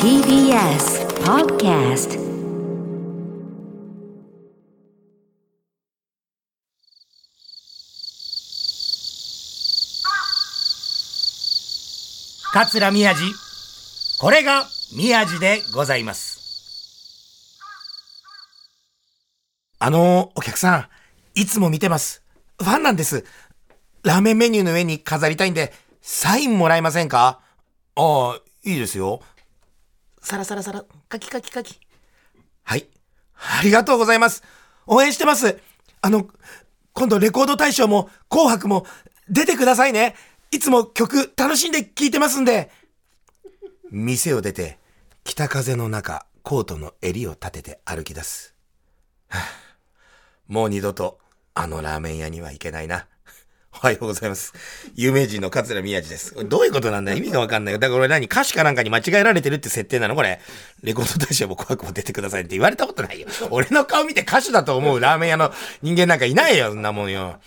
TBS Podcast 桂宮治。これが宮治でございます。あのお客さんいつも見てます。ファンなんです。ラーメンメニューの上に飾りたいんでサインもらえませんか？ああいいですよ。サラサラサラ。カキカキカキ。はい。ありがとうございます。応援してます。あの今度レコード大賞も紅白も出てくださいね。いつも曲楽しんで聴いてますんで。店を出て、北風の中、コートの襟を立てて歩き出す。はあ、もう二度と、あのラーメン屋には行けないな。おはようございます。有名人の桂宮治です。どういうことなんだ？意味がわかんない。だから俺何？歌詞かなんかに間違えられてるって設定なの？これ。レコード大賞も怖くも出てくださいって言われたことないよ。俺の顔見て歌手だと思うラーメン屋の人間なんかいないよ、そんなもんよ。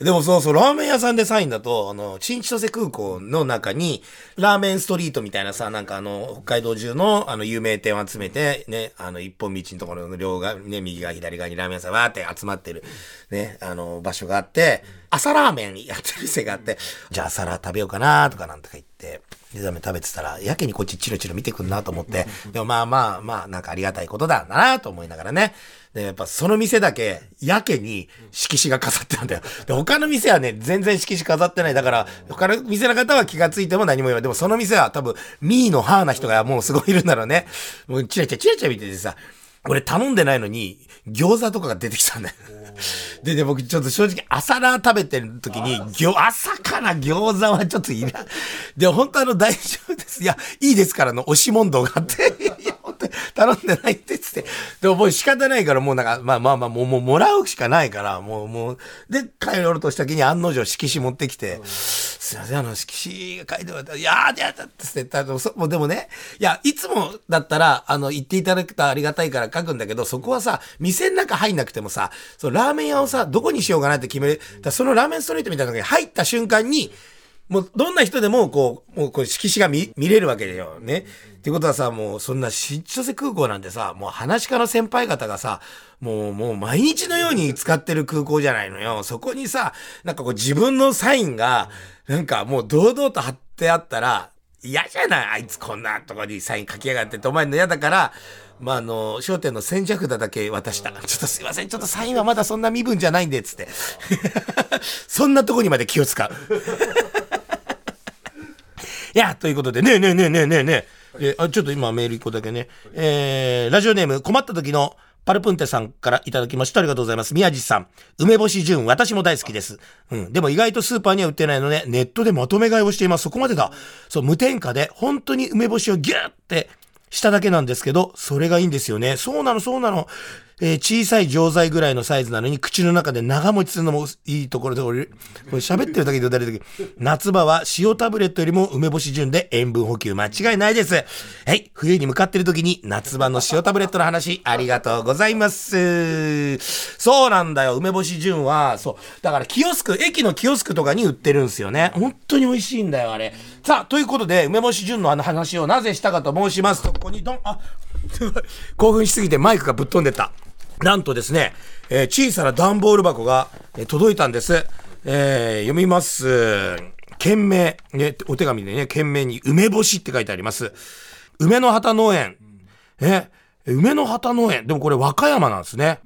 でもそうそう、ラーメン屋さんでサインだと、あの、新千歳空港の中に、ラーメンストリートみたいなさ、なんかあの、北海道中の、あの、有名店を集めて、ね、あの、一本道のところの両側、ね、右側、左側にラーメン屋さんわーって集まってる、ね、あの、場所があって、朝ラーメンやってる店があって、じゃあ朝ラー食べようかなとかなんとか言って、で、ラーメン食べてたら、やけにこっちチロチロ見てくんなと思って、でもまあまあまあ、なんかありがたいことだなと思いながらね、で、やっぱその店だけ、やけに色紙が飾ってたんだよ。で、他の店はね、全然色紙飾ってない。だから、他の店の方は気がついても何も言わない。でもその店は多分、ミーのハーな人がもうすごいいるんだろうね。もうチラチラチラチラ見ててさ、俺頼んでないのに、餃子とかが出てきたんだよ。でね、僕ちょっと正直朝ラー食べてる時に、朝から餃子はちょっといらん。で、本当あの大丈夫です。いや、いいですからの押し問答があって。頼んでないって言って。でももう仕方ないからもうなんか、まあまあまあ、もう、もうもらうしかないから、もう、もう、で、帰ろうとした時に案の定色紙持ってきて、すいません、あの、色紙が書いてもらった。ら、いやー、やだって言ってもうでもね、いや、いつもだったら、あの、言っていただくとありがたいから書くんだけど、そこはさ、店の中入んなくてもさ、そのラーメン屋をさ、どこにしようかなって決める、そのラーメンストリートみたいなのに入った瞬間に、もう、どんな人でも、こう、もう、こう、色紙が見、見れるわけだよ。ね。ってことはさ、もう、そんな、新千歳空港なんてさ、もう、話し家の先輩方がさ、もう、もう、毎日のように使ってる空港じゃないのよ。そこにさ、なんかこう、自分のサインが、なんかもう、堂々と貼ってあったら、嫌じゃない？あいつこんなとこにサイン書きやがってって思えるの嫌だから、まあ、あの、商店の千尺札だけ渡した。ちょっとすいません、ちょっとサインはまだそんな身分じゃないんで、つって。そんなとこにまで気を使う。いや、ということで、ねえねえねえねえねえねえ。えあちょっと今メール一個だけね。えー、ラジオネーム困った時のパルプンテさんからいただきました。ありがとうございます。宮地さん。梅干し純、私も大好きです。うん。でも意外とスーパーには売ってないので、ネットでまとめ買いをしています。そこまでだ。そう、無添加で、本当に梅干しをギューってしただけなんですけど、それがいいんですよね。そうなの、そうなの。えー、小さい錠剤ぐらいのサイズなのに、口の中で長持ちするのもいいところで、俺、これ喋ってるだけで誰だけ夏場は塩タブレットよりも梅干し順で塩分補給間違いないです。はい、冬に向かってる時に夏場の塩タブレットの話、ありがとうございます。そうなんだよ、梅干し順は、そう。だからキオスク、駅のキオスクとかに売ってるんですよね。本当に美味しいんだよ、あれ。さあ、ということで、梅干し順のあの話をなぜしたかと申しますと、ここにドン、あ、興奮しすぎてマイクがぶっ飛んでった。なんとですね、えー、小さな段ボール箱が、え、届いたんです。えー、読みます。件名、ね、お手紙でね、件名に梅干しって書いてあります。梅の旗農園。え、梅の旗農園。でもこれ和歌山なんですね。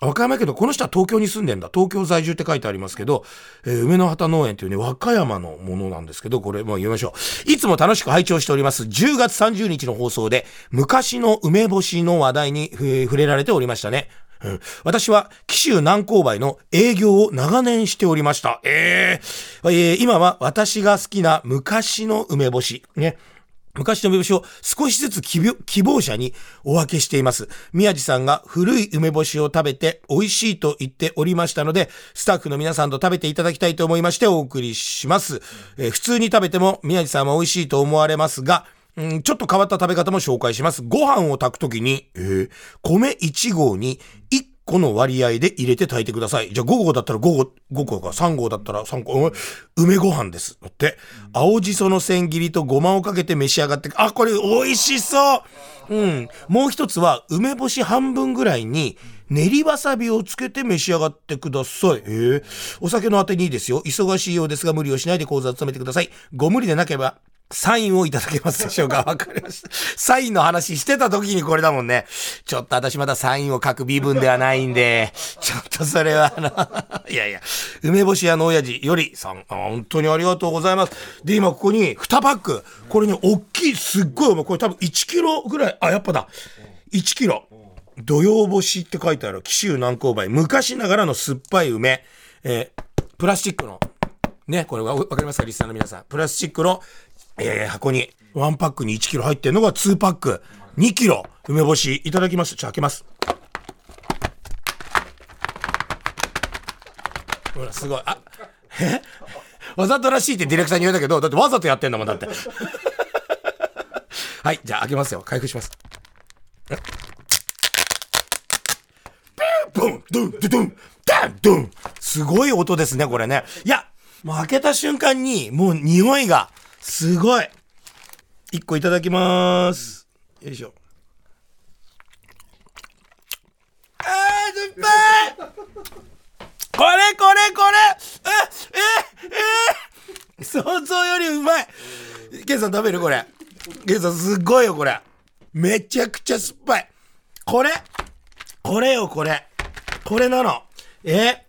和歌山県のこの人は東京に住んでんだ。東京在住って書いてありますけど、えー、梅の畑農園っていうね、和歌山のものなんですけど、これ、まあ、読みましょう。いつも楽しく拝聴しております。10月30日の放送で、昔の梅干しの話題に、えー、触れられておりましたね。うん、私は、紀州南高梅の営業を長年しておりました。えー、えー、今は私が好きな昔の梅干し。ね。昔の梅干しを少しずつ希望者にお分けしています。宮地さんが古い梅干しを食べて美味しいと言っておりましたので、スタッフの皆さんと食べていただきたいと思いましてお送りします。えー、普通に食べても宮地さんは美味しいと思われますが、うん、ちょっと変わった食べ方も紹介します。ご飯を炊くときに、えー、米1合に1個の割合で入れて炊いてください。じゃあ5合だったら5合、5個か、3合だったら3個、うん梅ご飯です。って、青じその千切りとごまをかけて召し上がって、あ、これ美味しそううん。もう一つは、梅干し半分ぐらいに、練りわさびをつけて召し上がってください。ええお酒のあてにいいですよ。忙しいようですが無理をしないで講座を務めてください。ご無理でなければ、サインをいただけますでしょうか？わかりました。サインの話してた時にこれだもんね。ちょっと私まだサインを書く身分ではないんで、ちょっとそれはあの、いやいや、梅干し屋の親父よりさん、あ本当にありがとうございます。で、今ここに2パック。これね、大きい、すっごい。これ多分1キロぐらい、あ、やっぱだ。1キロ。土曜干しって書いてある紀州南高梅。昔ながらの酸っぱい梅。えープラスチックの、ね、これわわかりますか？リスナーの皆さん。プラスチックの、えー箱に、1パックに1キロ入ってるのが2パック、2キロ、梅干しいただきます。じゃあ開けます。ほら、すごい。あ、え？わざとらしいってディレクターに言うんだけど、だってわざとやってんだもん、だって。はい、じゃあ開けますよ。開封します。ドン、ドン、ドン、ドン、ダン、ドン。すごい音ですね、これね。いや、もう開けた瞬間に、もう匂いが、すごい。一個いただきまーす。よいしょ。あー、酸っぱいこれこれこれえ、え、え想像よりうまいケンさん食べるこれ。ケンさんすっごいよ、これ。めちゃくちゃ酸っぱい。これ？これよ、これ。これなの。え？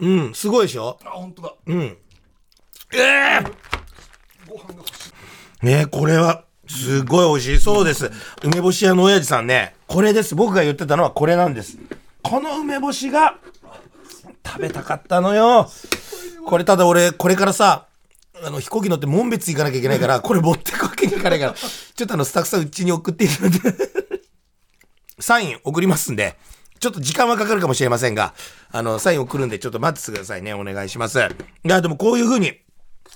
うん、すごいでしょ？あ、本当だ。うん。ええご飯が欲しい。ねえこれは、すごい美味しい。そうです。梅干し屋の親父さんね、これです。僕が言ってたのはこれなんです。この梅干しが、食べたかったのよ。これただ俺、これからさ、あの、飛行機乗って門別行かなきゃいけないから、これ持ってくわけにいかないから、ちょっとあの、スタッフさんうちに送っていただいて、サイン送りますんで、ちょっと時間はかかるかもしれませんが、あの、サイン送るんで、ちょっと待っててくださいね。お願いします。いや、でもこういう風に、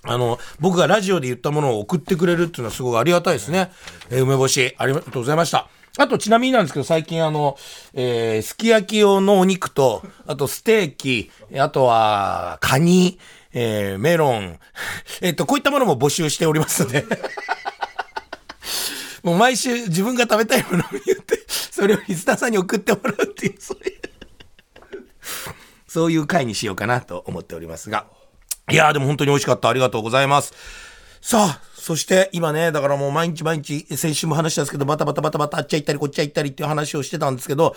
あの、僕がラジオで言ったものを送ってくれるっていうのはすごいありがたいですね。えー梅干し、ありがとうございました。あと、ちなみになんですけど、最近あの、えーすき焼き用のお肉と、あとステーキ、あとは、カニ、えーメロン、えっと、こういったものも募集しておりますので。もう毎週自分が食べたいものを言って、それをリスナーさんに送ってもらうっていう、そういう、そういう回にしようかなと思っておりますが。いやーでも本当に美味しかった。ありがとうございます。さあ、そして今ね、だからもう毎日毎日、先週も話したんですけど、バタバタバタバタあっちゃ行ったりこっちゃ行ったりっていう話をしてたんですけど、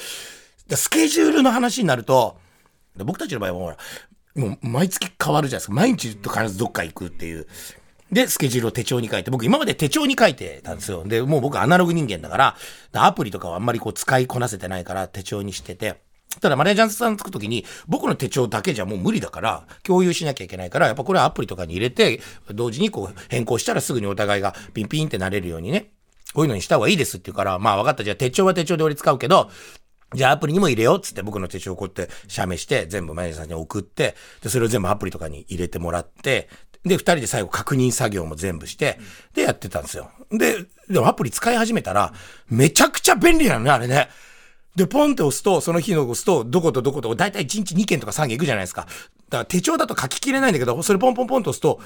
スケジュールの話になると、僕たちの場合はほら、もう毎月変わるじゃないですか。毎日と必ずどっか行くっていう。で、スケジュールを手帳に書いて、僕今まで手帳に書いてたんですよ。で、もう僕アナログ人間だから、アプリとかはあんまりこう使いこなせてないから手帳にしてて。ただマネージャーさんつくときに、僕の手帳だけじゃもう無理だから、共有しなきゃいけないから、やっぱこれはアプリとかに入れて、同時にこう変更したらすぐにお互いがピンピンってなれるようにね、こういうのにした方がいいですって言うから、まあ分かった、じゃあ手帳は手帳で俺使うけど、じゃあアプリにも入れようっつって僕の手帳をこうやって写メして全部マネージャーさんに送って、で、それを全部アプリとかに入れてもらって、で、二人で最後確認作業も全部して、で、やってたんですよ。で、でもアプリ使い始めたら、めちゃくちゃ便利なのね、あれね。で、ポンって押すと、その日の押すと、どことどこと、だいたい1日2件とか3件行くじゃないですか。だから手帳だと書ききれないんだけど、それポンポンポンと押すと、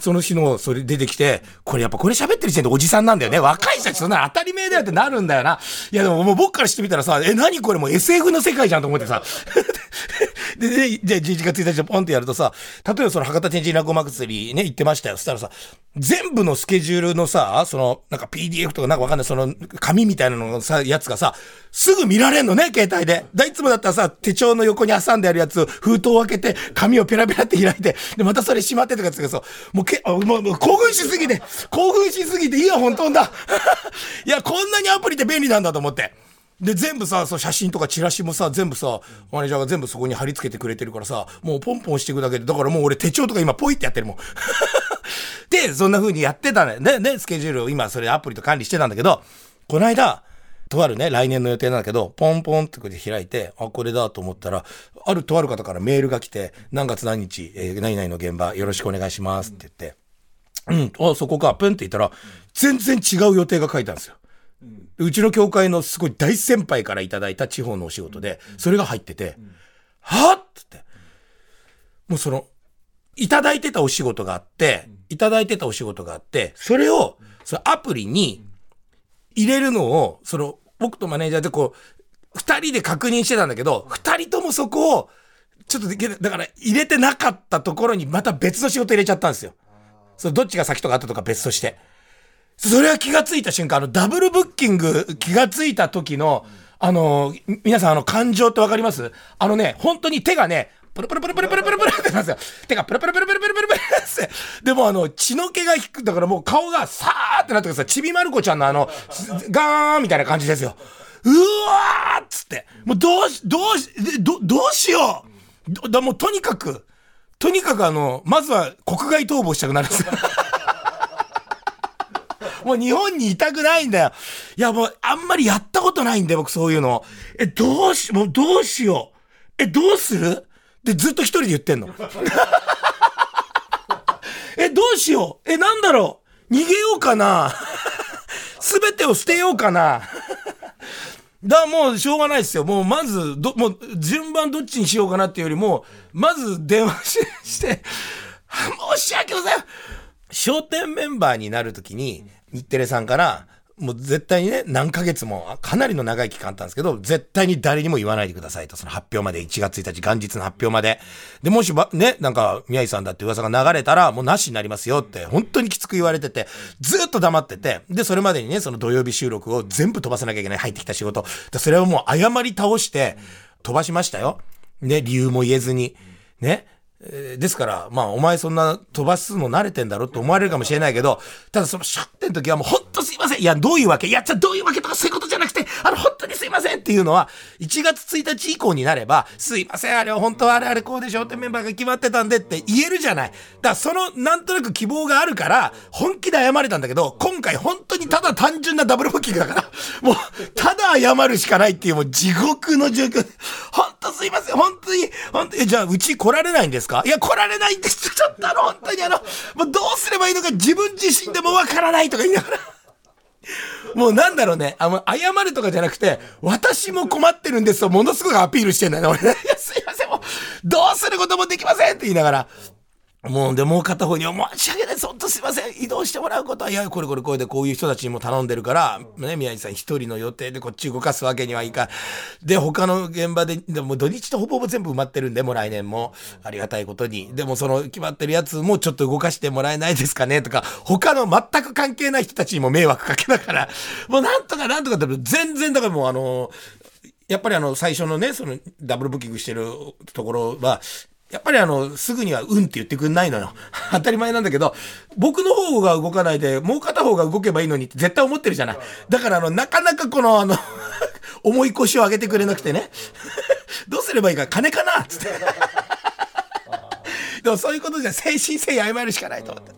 その日の、それ出てきて、これやっぱこれ喋ってる時点でおじさんなんだよね。若い人たちそんなの当たり前だよってなるんだよな。いやでももう僕からしてみたらさ、え、何これもう SF の世界じゃんと思ってさ。で、で、で、11月1日でポンってやるとさ、例えばその博多天神落語祭りね、行ってましたよ。そしたらさ、全部のスケジュールのさ、その、なんか PDF とかなんかわかんない、その、紙みたいなののさ、やつがさ、すぐ見られんのね、携帯で。だいつもだったらさ、手帳の横に挟んであるやつ、封筒を開けて、紙をペラペラって開いて、で、またそれしまってとかやつがさ、もうけ、あもう、もう興奮しすぎて、興奮しすぎてイヤホン飛んだ。いや、こんなにアプリって便利なんだと思って。で、全部さ、そ写真とかチラシもさ、全部さ、マネージャーが全部そこに貼り付けてくれてるからさ、もうポンポンしていくだけで、だからもう俺手帳とか今ポイってやってるもん。で、そんな風にやってたね。で、ね、スケジュールを今それアプリと管理してたんだけど、この間、とあるね、来年の予定なんだけど、ポンポンってこうやって開いて、あ、これだと思ったら、あるとある方からメールが来て、何月何日、えー何々の現場よろしくお願いしますって言って、うん、あ、そこか、プンって言ったら、全然違う予定が書いてあるんですよ。うちの教会のすごい大先輩からいただいた地方のお仕事で、それが入ってて、はっつって。もうその、いただいてたお仕事があって、いただいてたお仕事があって、それを、そのアプリに入れるのを、その、僕とマネージャーでこう、二人で確認してたんだけど、二人ともそこを、ちょっとだから入れてなかったところにまた別の仕事入れちゃったんですよ。そのどっちが先とか後とか別として。それは気がついた瞬間、あの、ダブルブッキング気がついた時の、あの、皆さん、あの、感情ってわかります？あのね、本当に手がね、プルプルプルプルプルプルプルってなんですよ。手がプルプルプルプルプルプルプルって。でもあの、血の気が引く、だからもう顔がさーってなってくるさ、ちびまる子ちゃんのあの、ガーンみたいな感じですよ。うわーっつって。もうどうし、どうし、ど、どうしようだもうとにかく、とにかくあの、まずは国外逃亡したくなるんですよ。もう日本にいたくないんだよ。いやもうあんまりやったことないんだよ、僕そういうの。え、どうし、もうどうしよう。え、どうする？で、ずっと一人で言ってんの。え、どうしよう。え、なんだろう。逃げようかな。すべてを捨てようかな。だからもうしょうがないですよ。もうまず、ど、もう順番どっちにしようかなっていうよりも、まず電話しして、申し訳ございません。笑点メンバーになるときに、日テレさんから、もう絶対にね、何ヶ月も、かなりの長い期間あったんですけど、絶対に誰にも言わないでくださいと、その発表まで、1月1日、元日の発表まで。で、もしば、ね、なんか、宮井さんだって噂が流れたら、もうなしになりますよって、本当にきつく言われてて、ずっと黙ってて、で、それまでにね、その土曜日収録を全部飛ばさなきゃいけない、入ってきた仕事。でそれをもう謝り倒して、飛ばしましたよ。ね、理由も言えずに。ね。えーですから、まあ、お前そんな飛ばすの慣れてんだろって思われるかもしれないけど、ただそのシャッてん時はもうほんとすいません。いや、どういうわけ？いや、じゃどういうわけとかそういうことじゃなくて、あの、本当にすいませんっていうのは、1月1日以降になれば、すいません、あれは本当はあれあれこうでしょうってメンバーが決まってたんでって言えるじゃない。だからその、なんとなく希望があるから、本気で謝れたんだけど、今回本当にただ単純なダブルブッキングだから、もう、ただ謝るしかないっていうもう地獄の状況。本当すいません、本当に、本当に、じゃあうち来られないんですか？いや、来られないんです。ちょっとあの、本当にあの、もうどうすればいいのか自分自身でもわからないとか言いながら。もうなんだろうね。あの、謝るとかじゃなくて、私も困ってるんですと、ものすごくアピールしてんだよね。俺、すいません、もう、どうすることもできませんって言いながら。もう、で、もう片方には、申し訳ないです。本当すいません。移動してもらうことは、いや、これこれこれでこういう人たちにも頼んでるから、ね、宮治さん一人の予定でこっち動かすわけにはいかん。で、他の現場で、でも土日とほぼほぼ全部埋まってるんで、もう来年も、ありがたいことに。でもその決まってるやつもちょっと動かしてもらえないですかねとか、他の全く関係ない人たちにも迷惑かけながら、もうなんとかなんとかって、全然だからもうあの、やっぱりあの、最初のね、その、ダブルブッキングしてるところは、やっぱりあの、すぐにはうんって言ってくんないのよ。当たり前なんだけど、僕の方が動かないで、もう片方が動けばいいのにって絶対思ってるじゃない。だからあの、なかなかこのあの、重い腰を上げてくれなくてね。どうすればいいか、金かな？っつって。でもそういうことじゃ精神性謝るしかないと思って。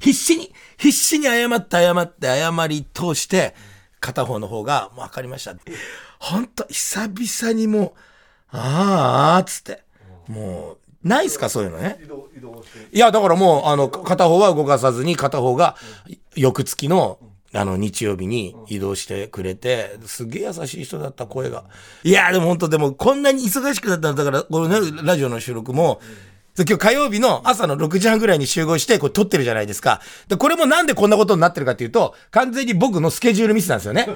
必死に、必死に謝って謝って謝り通して、片方の方が、もう分かりました。ほんと、久々にもう、あーあーっつって。もう、ないっすかそういうのね？いや、だからもう、あの、片方は動かさずに、片方が、翌月の、あの、日曜日に移動してくれて、すげえ優しい人だった、声が。いや、でも本当でも、こんなに忙しくなったんだから、これね、ラジオの収録も、今日火曜日の朝の6時半ぐらいに集合して、これ撮ってるじゃないですか。で、これもなんでこんなことになってるかっていうと、完全に僕のスケジュールミスなんですよね。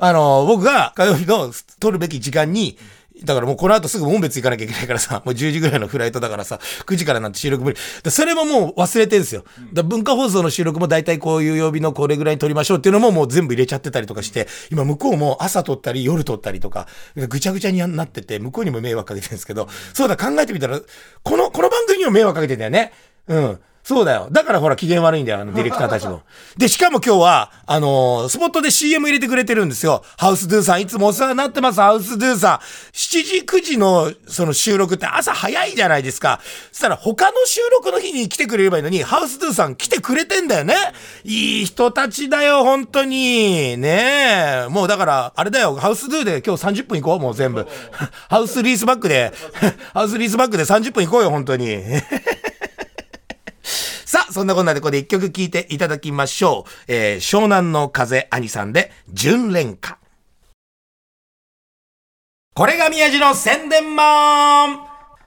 あの、僕が火曜日の撮るべき時間に、だからもうこの後すぐ門別行かなきゃいけないからさ、もう10時ぐらいのフライトだからさ、9時からなんて収録無理。でそれももう忘れてるんですよ。だ文化放送の収録も大体こういう曜日のこれぐらいに撮りましょうっていうのももう全部入れちゃってたりとかして、今向こうも朝撮ったり夜撮ったりとか、ぐちゃぐちゃになってて、向こうにも迷惑かけてるんですけど、そうだ考えてみたら、この、この番組にも迷惑かけてんだよね。うん。そうだよ。だからほら機嫌悪いんだよ、あのディレクターたちも。で、しかも今日は、あのースポットで CM 入れてくれてるんですよ。ハウスドゥさん、いつもお世話になってます、ハウスドゥさん。7時、9時のその収録って朝早いじゃないですか。そしたら他の収録の日に来てくれればいいのに、ハウスドゥさん来てくれてんだよね。いい人たちだよ、本当に。ねえ。もうだから、あれだよ、ハウスドゥで今日30分行こう、もう全部。ハウスリースバックで、ハウスリースバックで30分行こうよ、本当に。さあ、そんなこんなでここで一曲聴いていただきましょう。えー、湘南の風兄さんで、純恋歌。これが宮治の宣伝マン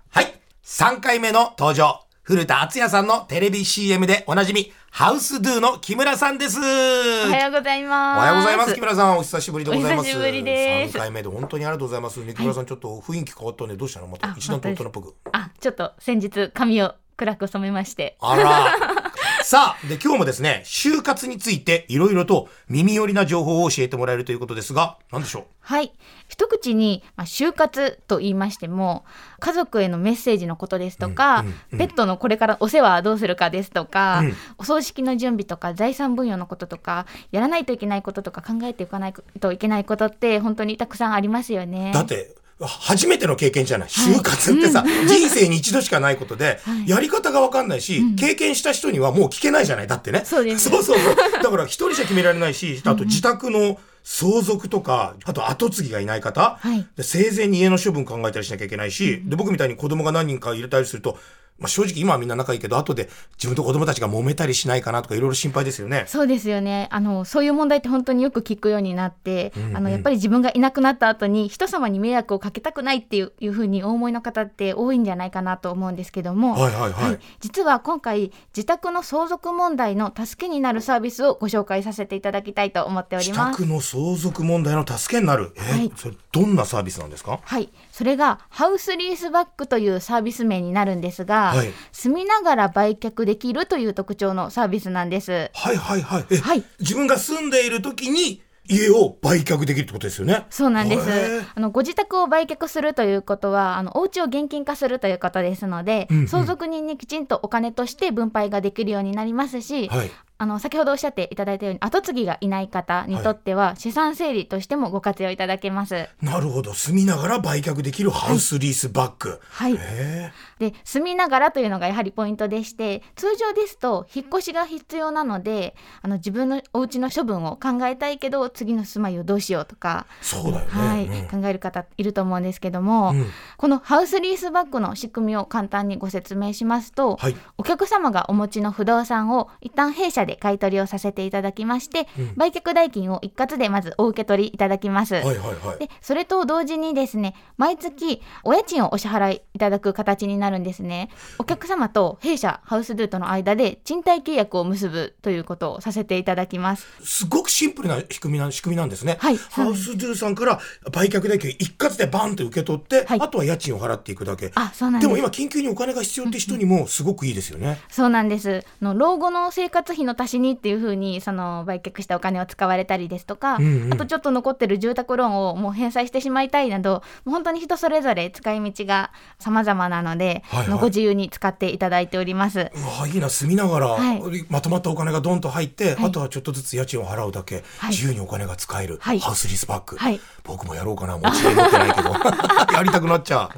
はい、3回目の登場。古田敦也さんのテレビ CM でおなじみ、ハウスドゥの木村さんです。おはようございます。おはようございます。木村さん、お久しぶりでございます。お久しぶりです3回目で本当にありがとうございます。ね、木村さん、ちょっと雰囲気変わったね。どうしたの？またあ一段と大人っぽく。あ、ちょっと先日髪を暗く染めまして。あら。さあ、で、今日もですね、就活についていろいろと耳寄りな情報を教えてもらえるということですが、何でしょう？はい。一口に、まあ、就活と言いましても、家族へのメッセージのことですとか、うんうんうんペットのこれからお世話はどうするかですとか、うんお葬式の準備とか、財産分与のこととか、やらないといけないこととか考えていかないといけないことって本当にたくさんありますよね。だって、初めての経験じゃない。就活ってさ、人生に一度しかないことで、はい。やり方がわかんないし、経験した人にはもう聞けないじゃない。だってね。そうです。そうそうそう。だから一人じゃ決められないし、あと自宅の相続とか、あと後継ぎがいない方、生前に家の処分考えたりしなきゃいけないし、で僕みたいに子供が何人か入れたりすると、まあ、正直今はみんな仲いいけど、後で自分と子供たちが揉めたりしないかなとかいろいろ心配ですよね。そうですよね。あのそういう問題って本当によく聞くようになって、うんうんあのやっぱり自分がいなくなった後に人様に迷惑をかけたくないっていういうふうにお思いの方って多いんじゃないかなと思うんですけども、はいはいはい。実は今回自宅の相続問題の助けになるサービスをご紹介させていただきたいと思っており自ます。宅の相続問題の助けになる？えーはい。それどんなサービスなんですか？はい、それがハウスリースバックというサービス名になるんですが、はい住みながら売却できるという特徴のサービスなんです。はいはいはい。え、はい自分が住んでいる時に家を売却できるってことですよね？そうなんです。あのご自宅を売却するということは、あのお家を現金化するということですので、うんうん相続人にきちんとお金として分配ができるようになりますし、はい。あの先ほどおっしゃっていただいたように後継ぎがいない方にとっては、資産整理としてもご活用いただけます。なるほど。住みながら売却できるハウスリースバッグ。はい。へで住みながらというのがやはりポイントでして通常ですと引っ越しが必要なのであの自分のお家の処分を考えたいけど次の住まいをどうしようとか、え。そうだよね。はいうん考える方いると思うんですけども、うんこのハウスリースバッグの仕組みを簡単にご説明しますと、はい。お客様がお持ちの不動産を一旦弊社で買い取りをさせていただきまして、売却代金を一括でまずお受け取りいただきます。はいはいはい。でそれと同時にですね毎月お家賃をお支払いいただく形になるんですねお客様と弊社ハウスドゥとの間で賃貸契約を結ぶということをさせていただきますすごくシンプルな仕組みな仕組みなんですね。はいハウスドゥさんから売却代金一括でバンって受け取って、はいあとは家賃を払っていくだけ。あそうなんですでも今緊急にお金が必要って人にもすごくいいですよね。そうなんですの老後の生活費の足しにっていうふうにその売却したお金を使われたりですとか、うんうん。あとちょっと残ってる住宅ローンをもう返済してしまいたいなどもう本当に人それぞれ使い道が様々なので、はいはい。あのご自由に使っていただいております。うわいいな住みながら、はい。まとまったお金がドンと入って、はい。あとはちょっとずつ家賃を払うだけ、はい。自由にお金が使える、はい。ハウスリースバッグ、はい。僕もやろうかな持ち家持ってないけど。やりたくなっちゃう。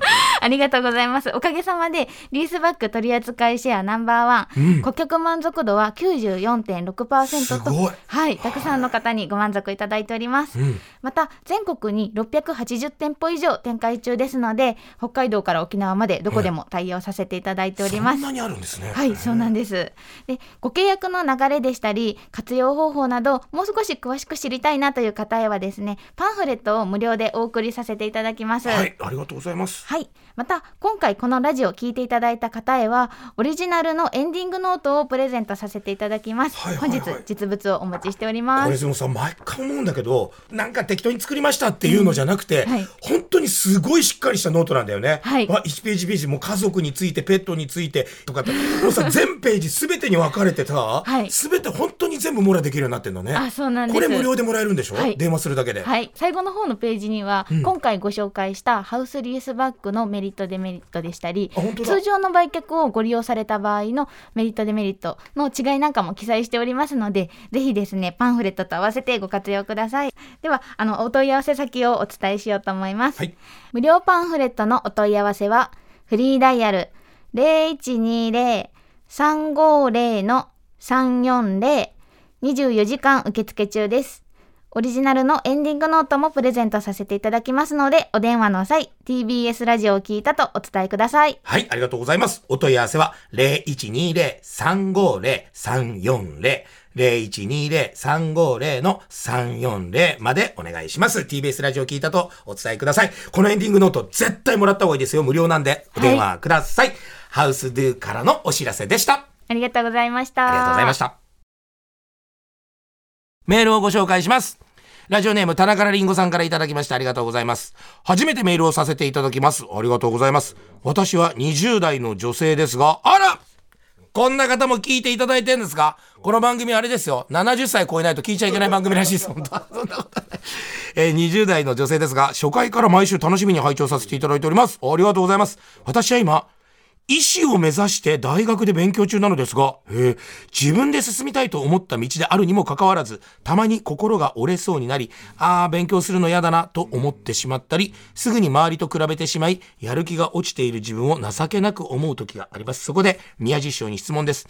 ありがとうございます。おかげさまで、リースバック取扱いシェアナンバーワン、うん。顧客満足度は94.6%と、はい、たくさんの方にご満足いただいております。うんまた、全国に680店舗以上展開中ですので、北海道から沖縄までどこでも対応させていただいております。そんなにあるんですねはい、そうなんです。で、ご契約の流れでしたり、活用方法など、もう少し詳しく知りたいなという方へはですね、パンフレットを無料でお送りさせていただきます。はいありがとうございますはい。また、今回このラジオを聞いていただいた方へは、オリジナルのエンディングノートをプレゼントさせていただきます。はいはいはい。本日、実物をお持ちしております。これでもさ毎回思うんだけどなんか適当に作りましたっていうのじゃなくて、うんはい。本当にすごいしっかりしたノートなんだよね、はい。わ1ページページもう家族についてペットについてとかって。もうさ全ページ全てに分かれてさ、はい。全て本当に全部網羅できるようになってるのね。あそうなんです。これ無料でもらえるんでしょ、はい。電話するだけで、はい。最後の方のページには、うん。今回ご紹介したハウスリースバッグのメリットデメリットでしたり通常の売却をご利用された場合のメリットデメリットの違いなんかも記載しておりますのでぜひですねパンフレットと合わせてご活用ください。ではあのお問い合わせ先をお伝えしようと思います、はい。無料パンフレットのお問い合わせはフリーダイヤル0120-350-340 24時間受付中ですオリジナルのエンディングノートもプレゼントさせていただきますので、お電話の際、TBS ラジオを聞いたとお伝えください。はい、ありがとうございます。お問い合わせは、0120-350-340。0120-350の340までお願いします。TBS ラジオ聞いたとお伝えください。このエンディングノート絶対もらった方がいいですよ。無料なんでお電話ください。ハウスドゥからのお知らせでした。ありがとうございました。ありがとうございました。メールをご紹介します。ラジオネーム、田中りんごさんからいただきましてありがとうございます。初めてメールをさせていただきます。ありがとうございます。私は20代の女性ですが、あらこんな方も聞いていただいてるんですかこの番組あれですよ。70歳超えないと聞いちゃいけない番組らしいです。本当は そんなことない。えー20代の女性ですが、初回から毎週楽しみに拝聴させていただいております。ありがとうございます。私は今、医師を目指して大学で勉強中なのですが、え自分で進みたいと思った道であるにもかかわらず、たまに心が折れそうになり、ああ、勉強するの嫌だなと思ってしまったり、すぐに周りと比べてしまい、やる気が落ちている自分を情けなく思う時があります。そこで、宮地師匠に質問です。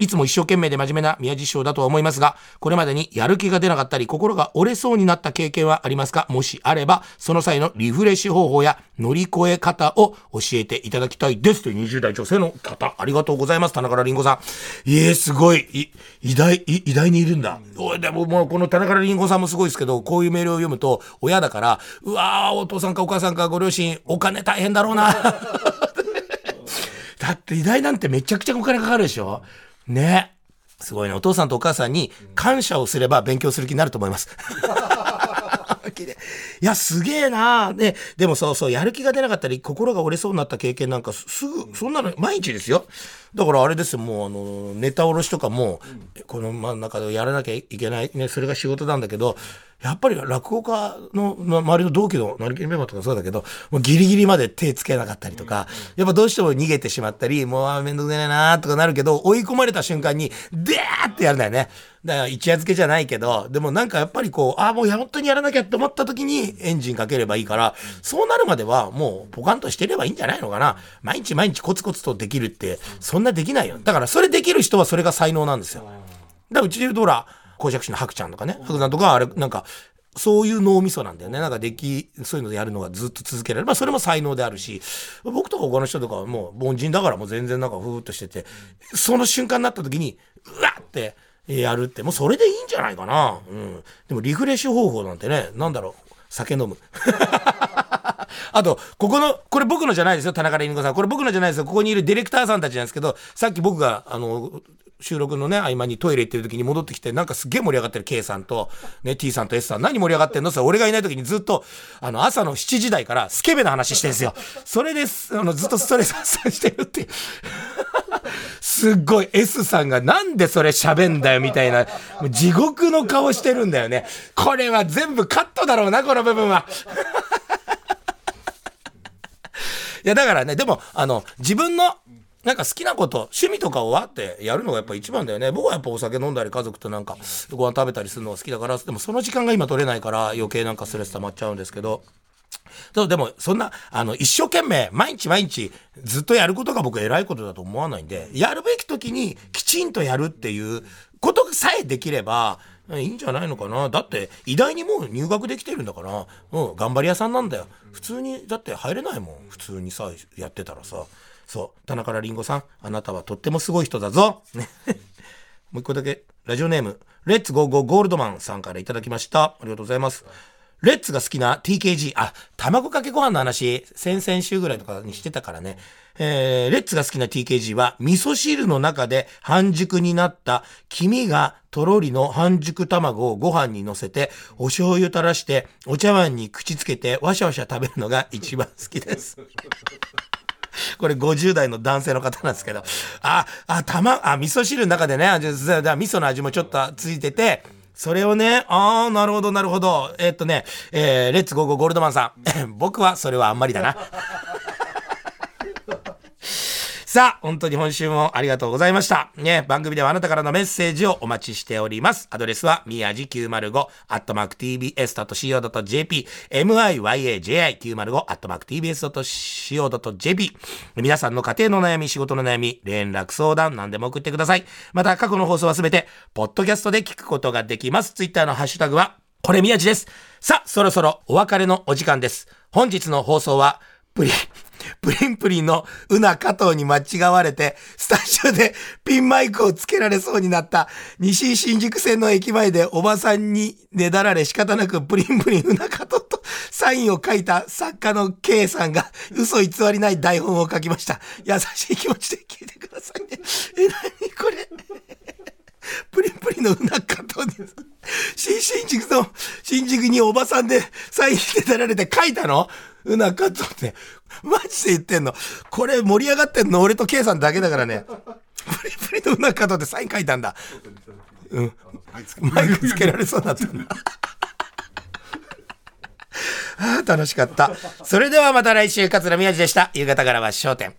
いつも一生懸命で真面目な宮地師匠だとは思いますが、これまでにやる気が出なかったり、心が折れそうになった経験はありますか？もしあれば、その際のリフレッシュ方法や乗り越え方を教えていただきたいです。という20代女性の方、ありがとうございます。田中りんごさん。いえ、すごい、い偉大、偉大にいるんだ。おいでももうこの田中りんごさんもすごいですけど、こういうメールを読むと、親だから、うわー、お父さんかお母さんかご両親、お金大変だろうな。だって偉大なんてめちゃくちゃお金かかるでしょ？ね。すごいね。お父さんとお母さんに感謝をすれば勉強する気になると思います。いや、すげえなね、でもそうそう、やる気が出なかったり、心が折れそうになった経験なんか、すぐ、そんなの毎日ですよ。だからあれですよ、もう、あの、ネタおろしとかも、この真ん中でやらなきゃいけない、ね、それが仕事なんだけど、やっぱり落語家のの周りの同期のなりきりメンバーとかそうだけど、もうギリギリまで手つけなかったりとか、やっぱどうしても逃げてしまったり、もうあーめんどくせえなーとかなるけど、追い込まれた瞬間に、でーってやるんだよね。だから一夜漬けじゃないけど、でもなんかやっぱりこう、ああ、もうや本当にやらなきゃって思った時にエンジンかければいいから、そうなるまではもうポカンとしてればいいんじゃないのかな。毎日毎日コツコツとできるって、そんなできないよ。だからそれできる人はそれが才能なんですよ。だからうちで言うとほら、公爵士の白ちゃんとかね、白さんとかあれ、なんか、そういう脳みそなんだよね。なんかでき、そういうのでやるのがずっと続けられる。まあそれも才能であるし、僕とか他の人とかはもう凡人だからもう全然なんかふーっとしてて、その瞬間になった時に、うわってやるって、もうそれでいいんじゃないかな。うん。でもリフレッシュ方法なんてね、なんだろう、酒飲む。あと、ここの、これ僕のじゃないですよ、田中りんごさん。これ僕のじゃないですよ。ここにいるディレクターさんたちなんですけど、さっき僕が、あの、収録のね、合間にトイレ行ってる時に戻ってきて、なんかすげえ盛り上がってる K さんと、ね、T さんと S さん、何盛り上がってんの？それ俺がいない時にずっと、あの、朝の7時台からスケベな話してるんですよ。それです、あの、ずっとストレス発散してるっていう。すっごい S さんがなんでそれ喋んだよみたいな、もう地獄の顔してるんだよね。これは全部カットだろうな、この部分は。いや、だからね、でも、あの、自分の、なんか好きなこと、趣味とかをわってやるのがやっぱ一番だよね。僕はやっぱお酒飲んだり家族となんかご飯食べたりするのが好きだから、でもその時間が今取れないから余計なんかストレス溜まっちゃうんですけど、そう、でも、そんな、あの、一生懸命、毎日毎日、ずっとやることが僕偉いことだと思わないんで、やるべき時にきちんとやるっていうことさえできれば、いいんじゃないのかな？だって、偉大にもう入学できてるんだからも、う、頑張り屋さんなんだよ。普通に、だって入れないもん。普通にさ、やってたらさ。そう、田中らりんごさん、あなたはとってもすごい人だぞ。ね。もう一個だけ、ラジオネーム、レッツゴーゴーゴールドマンさんからいただきました。ありがとうございます。レッツが好きな TKG、あ、卵かけご飯の話、先々週ぐらいとかにしてたからね。えー、レッツが好きな TKG は、味噌汁の中で半熟になった黄身がとろりの半熟卵をご飯に乗せて、お醤油垂らして、お茶碗に口つけて、わしゃわしゃ食べるのが一番好きです。これ50代の男性の方なんですけど、あ、あ、たま、あ、味噌汁の中でね、味噌の味もちょっとついてて、それをね、ああ、なるほど、なるほど。えっとね、えー、レッツゴーゴーゴールドマンさん。僕はそれはあんまりだな。さあ、本当に今週もありがとうございました。ね、番組ではあなたからのメッセージをお待ちしております。アドレスは、みやじ905、アットマーク tbs.co.jp、myaji905、アットマーク tbs.co.jp。皆さんの家庭の悩み、仕事の悩み、連絡相談、何でも送ってください。また、過去の放送はすべて、ポッドキャストで聞くことができます。ツイッターのハッシュタグは、これ宮地です。さあ、そろそろお別れのお時間です。本日の放送は、プリ、プリンプリンのうな加藤に間違われて、スタジオでピンマイクをつけられそうになった、西新宿線の駅前でおばさんにねだられ仕方なくプリンプリンうな加藤とサインを書いた作家の K さんが嘘偽りない台本を書きました。優しい気持ちで聞いてくださいね。え、なにこれ？プリンプリンのうな加藤です。新新宿の、新宿におばさんでサインしてたられて書いたの？うなかとって。マジで言ってんの。これ盛り上がってんの俺と K さんだけだからね。プリプリのうなかとってサイン書いたんだ。うん。マイクつけられそうになったんだ。ああ、楽しかった。それではまた来週、桂宮治でした。夕方からは焦点。